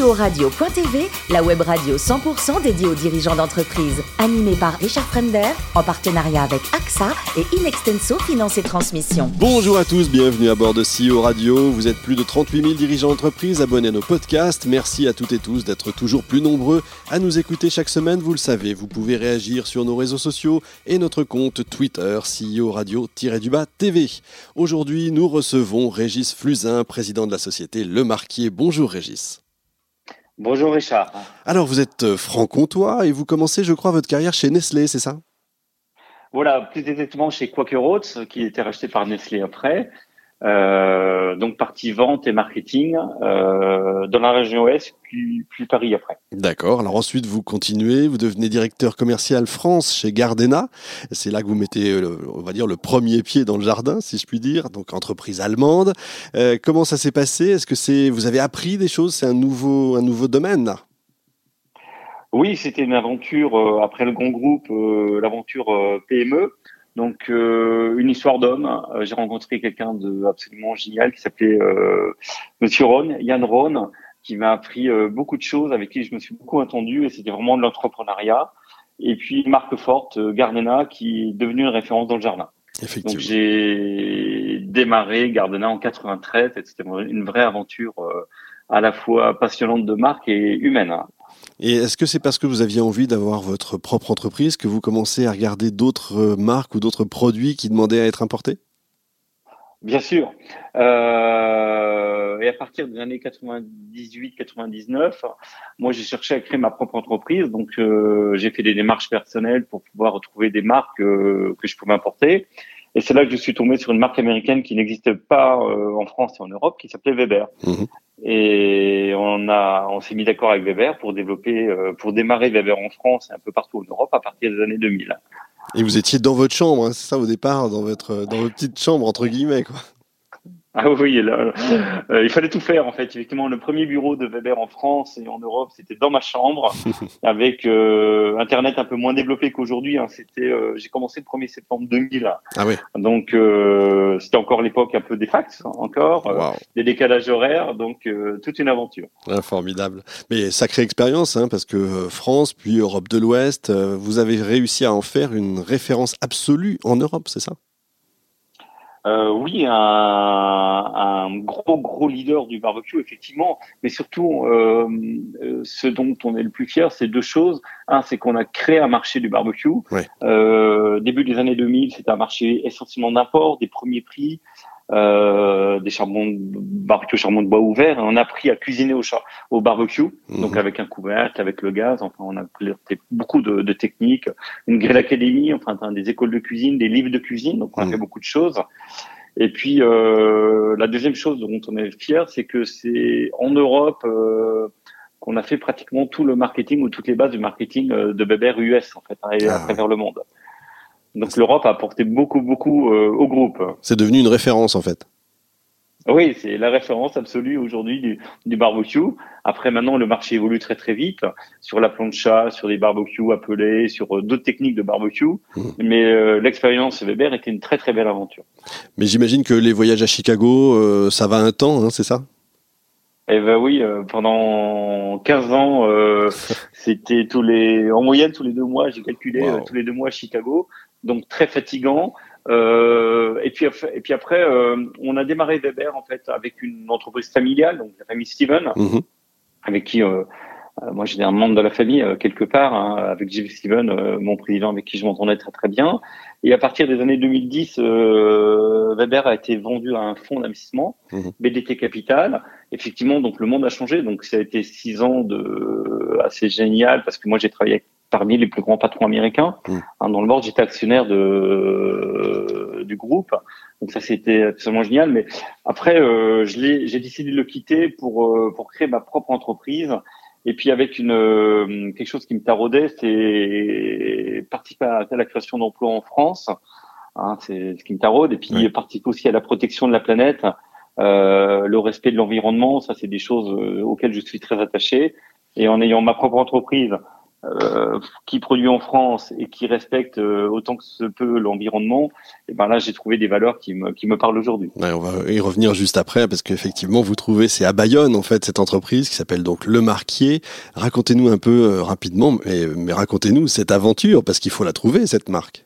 CEO-radio.tv, la web radio 100% dédiée aux dirigeants d'entreprise. Animée par Richard Fremder, en partenariat avec AXA et Inextenso Finance et Transmission. Bonjour à tous, bienvenue à bord de CEO Radio. Vous êtes plus de 38 000 dirigeants d'entreprise abonnés à nos podcasts. Merci à toutes et tous d'être toujours plus nombreux à nous écouter chaque semaine. Vous le savez, vous pouvez réagir sur nos réseaux sociaux et notre compte Twitter CEO Radio-du-bas TV. Aujourd'hui, nous recevons Régis Fluzin, président de la société Le Marquier. Bonjour Régis. Bonjour Richard. Alors vous êtes euh, franc-comtois et vous commencez, je crois, votre carrière chez Nestlé, c'est ça? Voilà, plus exactement chez Quaker Oats, qui a été racheté par Nestlé après. Euh, donc partie vente et marketing euh, dans la région Ouest, puis, puis Paris après. D'accord. Alors ensuite, vous continuez, vous devenez directeur commercial France chez Gardena. C'est là que vous mettez, euh, on va dire, le premier pied dans le jardin, si je puis dire. Donc entreprise allemande. Euh, comment ça s'est passé? Est-ce que c'est, vous avez appris des choses? C'est un nouveau, un nouveau domaine? Oui, c'était une aventure euh, après le grand groupe, l'aventure PME. Donc euh, une histoire d'homme. Euh, j'ai rencontré quelqu'un de absolument génial qui s'appelait euh, Monsieur Ron, Yann Ron, qui m'a appris beaucoup de choses, avec qui je me suis beaucoup entendu, et c'était vraiment de l'entrepreneuriat. Et puis marque forte, Gardena, qui est devenue une référence dans le jardin. Donc j'ai démarré Gardena en 93, et c'était une vraie aventure à la fois passionnante de marque et humaine. Et est-ce que c'est parce que vous aviez envie d'avoir votre propre entreprise que vous commencez à regarder d'autres euh, marques ou d'autres produits qui demandaient à être importés? Bien sûr. Euh, et à partir des années 98-99, moi j'ai cherché à créer ma propre entreprise. Donc euh, j'ai fait des démarches personnelles pour pouvoir retrouver des marques que je pouvais importer. Et c'est là que je suis tombé sur une marque américaine qui n'existe pas euh, en France et en Europe, qui s'appelait Weber. Mmh. Et on a, on s'est mis d'accord avec Weber pour développer, euh, pour démarrer Weber en France et un peu partout en Europe à partir des années 2000. Et vous étiez dans votre chambre, hein, c'est ça au départ, dans votre, dans votre petite chambre entre guillemets, quoi. Ah oui, là, euh, il fallait tout faire en fait. Effectivement, le premier bureau de Weber en France et en Europe, c'était dans ma chambre, avec euh, Internet un peu moins développé qu'aujourd'hui. Hein. C'était, euh, j'ai commencé le 1er septembre 2000. Ah oui. Donc c'était encore l'époque un peu des fax, encore, des décalages horaires, donc toute une aventure. Ah, formidable. Mais sacrée expérience, hein, parce que France puis Europe de l'Ouest, vous avez réussi à en faire une référence absolue en Europe, c'est ça? Euh, oui, un, un, gros gros leader du barbecue effectivement, mais surtout euh, euh, ce dont on est le plus fier, c'est deux choses. Un, c'est qu'on a créé un marché du barbecue. Euh, début des années 2000, c'était un marché essentiellement d'import, des premiers prix euh, des charbons barbecue charbon de bois ouvert. on a appris à cuisiner au, char au barbecue, mhm. donc avec un couvercle, avec le gaz. Enfin, on a beaucoup de, de techniques, une grille d'académie, enfin des écoles de cuisine, des livres de cuisine. Donc on a mhm. fait beaucoup de choses. Et puis euh, la deuxième chose dont on est fier, c'est que c'est en Europe euh, qu'on a fait pratiquement tout le marketing ou toutes les bases du marketing euh, de Weber US en fait, hein, à ah. travers le monde. Donc l'Europe a apporté beaucoup, beaucoup euh, au groupe. C'est devenu une référence en fait. Oui, c'est la référence absolue aujourd'hui du, du, barbecue. Après, maintenant, le marché évolue très très vite sur la plancha, sur des barbecues appelés, sur euh, d'autres techniques de barbecue. Mmh. Mais euh, l'expérience Weber était une très très belle aventure. Mais j'imagine que les voyages à Chicago, ça va un temps, hein, c'est ça? Eh ben oui, pendant 15 ans, c'était tous les, en moyenne tous les deux mois, j'ai calculé tous les deux mois à Chicago donc très fatigant. Euh, et puis et puis après, euh, on a démarré Weber en fait avec une entreprise familiale, donc la famille Steven, mhm. avec qui euh, euh, moi j'étais un membre de la famille euh, quelque part, hein, avec Jim Steven, mon président, avec qui je m'entendais très très bien. Et à partir des années 2010, Weber a été vendu à un fonds d'investissement, mhm. BDT Capital. Effectivement, donc le monde a changé. Donc ça a été six ans de assez génial parce que moi j'ai travaillé avec parmi les plus grands patrons américains. Mm. Hein, dans le board, j'étais actionnaire de, du groupe. Donc ça, c'était absolument génial. Mais après, euh, j'ai décidé de le quitter pour, euh, pour créer ma propre entreprise. Et puis avec une euh, quelque chose qui me taraudait, c'est participer à la création d'emplois en France. Hein, c'est ce qui me taraude. Et puis participer aussi à la protection de la planète, euh, le respect de l'environnement. Ça, c'est des choses auxquelles je suis très attaché. Et en ayant ma propre entreprise, euh, qui produit en France et qui respecte euh, autant que se peut l'environnement, et ben là j'ai trouvé des valeurs qui me, qui me parlent aujourd'hui. Ouais, on va y revenir juste après parce qu'effectivement vous trouvez c'est à Bayonne en fait cette entreprise qui s'appelle donc Le Marquier. Racontez-nous un peu euh, rapidement, mais, mais racontez-nous cette aventure parce qu'il faut la trouver cette marque.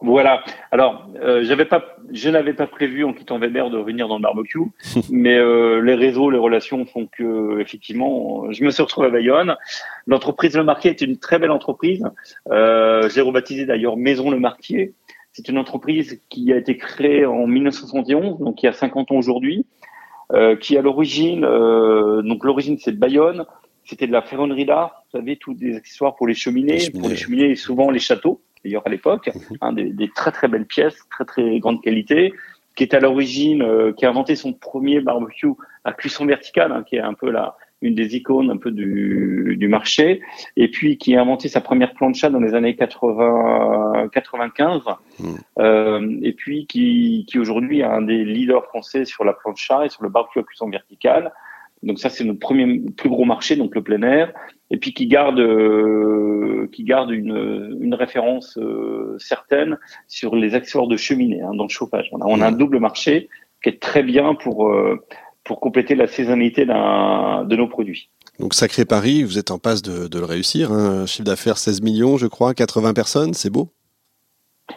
Voilà. Alors, euh, j'avais pas, je n'avais pas prévu en quittant Weber de revenir dans le barbecue, mais euh, les réseaux, les relations font que effectivement, je me suis retrouvé à Bayonne. L'entreprise Le Marquet est une très belle entreprise. Euh, J'ai rebaptisé d'ailleurs Maison Le Marquier. C'est une entreprise qui a été créée en 1971, donc il y a 50 ans aujourd'hui, euh, qui à l'origine, euh, donc l'origine c'est de Bayonne. C'était de la ferronnerie d'art, vous savez, tous des accessoires pour les cheminées, les cheminées. pour les cheminées et souvent les châteaux d'ailleurs à l'époque, mhm. hein, des, des, très très belles pièces, très très grande qualité, qui est à l'origine, euh, qui a inventé son premier barbecue à cuisson verticale, hein, qui est un peu la une des icônes un peu du, du marché, et puis qui a inventé sa première plancha dans les années 80, 95, mhm. euh, et puis qui, qui aujourd'hui est un des leaders français sur la plancha et sur le barbecue à cuisson verticale. Donc ça, c'est notre premier plus gros marché, donc le plein air, et puis qui garde euh, qui garde une, une référence euh, certaine sur les accessoires de cheminée hein, dans le chauffage. On a, on a un double marché qui est très bien pour euh, pour compléter la saisonnalité de nos produits. Donc sacré Paris, vous êtes en passe de, de le réussir. Hein. Chiffre d'affaires 16 millions, je crois, 80 personnes, c'est beau.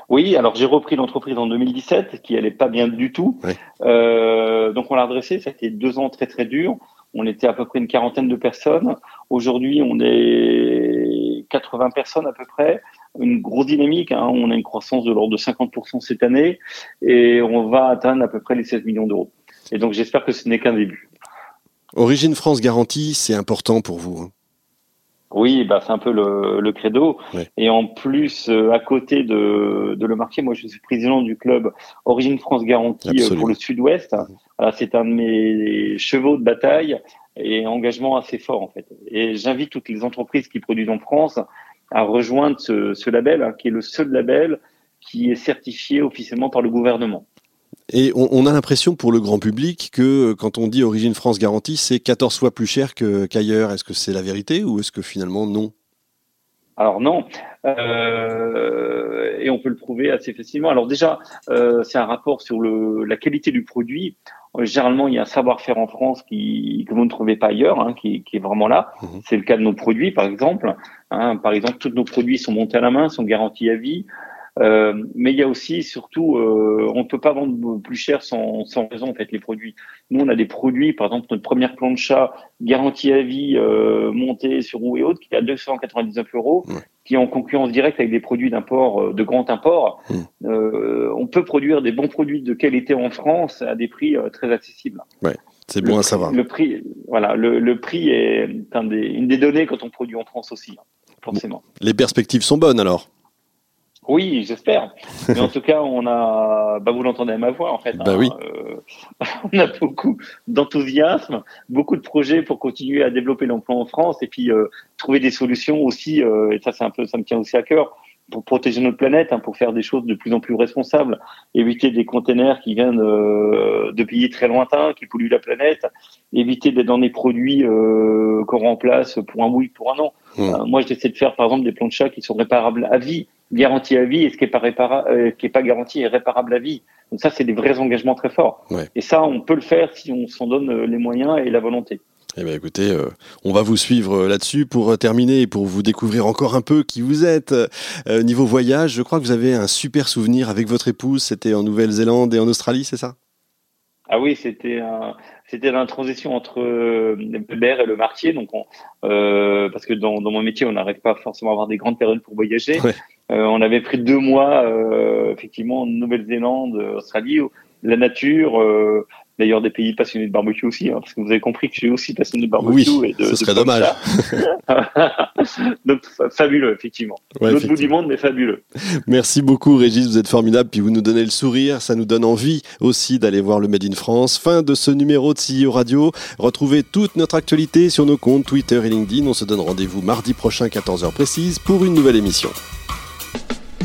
Oui, alors j'ai repris l'entreprise en 2017, qui allait pas bien du tout. Euh, donc on l'a redressé, ça a été deux ans très très durs. On était à peu près une quarantaine de personnes. Aujourd'hui, on est 80 personnes à peu près. Une grosse dynamique. Hein. On a une croissance de l'ordre de 50% cette année et on va atteindre à peu près les 16 millions d'euros. Et donc, j'espère que ce n'est qu'un début. Origine France garantie, c'est important pour vous. Hein. Oui, bah c'est un peu le, le credo. Et en plus, euh, à côté de, de le marquer, moi je suis président du club Origine France Garantie euh, pour le Sud-Ouest. Voilà, c'est un de mes chevaux de bataille et engagement assez fort en fait. Et j'invite toutes les entreprises qui produisent en France à rejoindre ce, ce label, hein, qui est le seul label qui est certifié officiellement par le gouvernement. Et on, a l'impression pour le grand public que quand on dit Origine France garantie, c'est 14 fois plus cher qu'ailleurs. est-ce que c'est la vérité ou est-ce que finalement non? Alors non, euh, et on peut le prouver assez facilement. Alors déjà, euh, c'est un rapport sur le, la qualité du produit. Généralement, il y a un savoir-faire en France qui, que vous ne trouvez pas ailleurs, hein, qui, qui, est vraiment là. Mmh. C'est le cas de nos produits, par exemple. Hein, par exemple, tous nos produits sont montés à la main, sont garantis à vie. Euh, mais il y a aussi, surtout, euh, on ne peut pas vendre plus cher sans, sans, raison en fait les produits. Nous, on a des produits, par exemple notre première plancha garantie à vie euh, montée sur roue et autres, qui est à 299 euros, qui est en concurrence directe avec des produits d'import, euh, de grand import. Euh, on peut produire des bons produits de qualité en France à des prix très accessibles. Ouais. C'est bon à savoir. Le prix, voilà, le, le prix est un des, une des données quand on produit en France aussi, hein, forcément. Les perspectives sont bonnes alors. Oui, j'espère. Mais en tout cas, on a, bah vous l'entendez à ma voix en fait. Bah oui. Hein, euh, on a beaucoup d'enthousiasme, beaucoup de projets pour continuer à développer l'emploi en France et puis euh, trouver des solutions aussi. Euh, et ça, c'est un peu, ça me tient aussi à cœur pour protéger notre planète, hein, pour faire des choses de plus en plus responsables, éviter des containers qui viennent euh, de pays très lointains, qui polluent la planète, éviter d'être dans des produits euh, qu'on remplace pour un oui, pour un an. Mmh. moi, j'essaie de faire, par exemple, des plans de chat qui sont réparables à vie garantie à vie et ce qui est pas réparable, euh, qui est pas garanti est réparable à vie. Donc ça, c'est des vrais engagements très forts. Et ça, on peut le faire si on s'en donne euh, les moyens et la volonté. Eh bien, écoutez, euh, on va vous suivre là-dessus pour terminer et pour vous découvrir encore un peu qui vous êtes. niveau voyage, je crois que vous avez un super souvenir avec votre épouse. C'était en Nouvelle-Zélande et en Australie, c'est ça? Ah oui, c'était un, c'était la transition entre le Weber et le Martier. Donc, on, parce que dans, dans, mon métier, on n'arrive pas forcément à avoir des grandes périodes pour voyager. Euh, on avait pris deux mois, euh, effectivement, en Nouvelle-Zélande, Australie, la nature, euh, d'ailleurs des pays passionnés de barbecue aussi, hein, parce que vous avez compris que je suis aussi passionné de barbecue. Oui, et de, ce serait dommage. Donc fabuleux, effectivement. Ouais, L'autre bout du monde, mais fabuleux. Merci beaucoup, Régis, vous êtes formidable, puis vous nous donnez le sourire, ça nous donne envie aussi d'aller voir le Made in France. Fin de ce numéro de CEO Radio. Retrouvez toute notre actualité sur nos comptes Twitter et LinkedIn. On se donne rendez-vous mardi prochain, 14h précise, pour une nouvelle émission.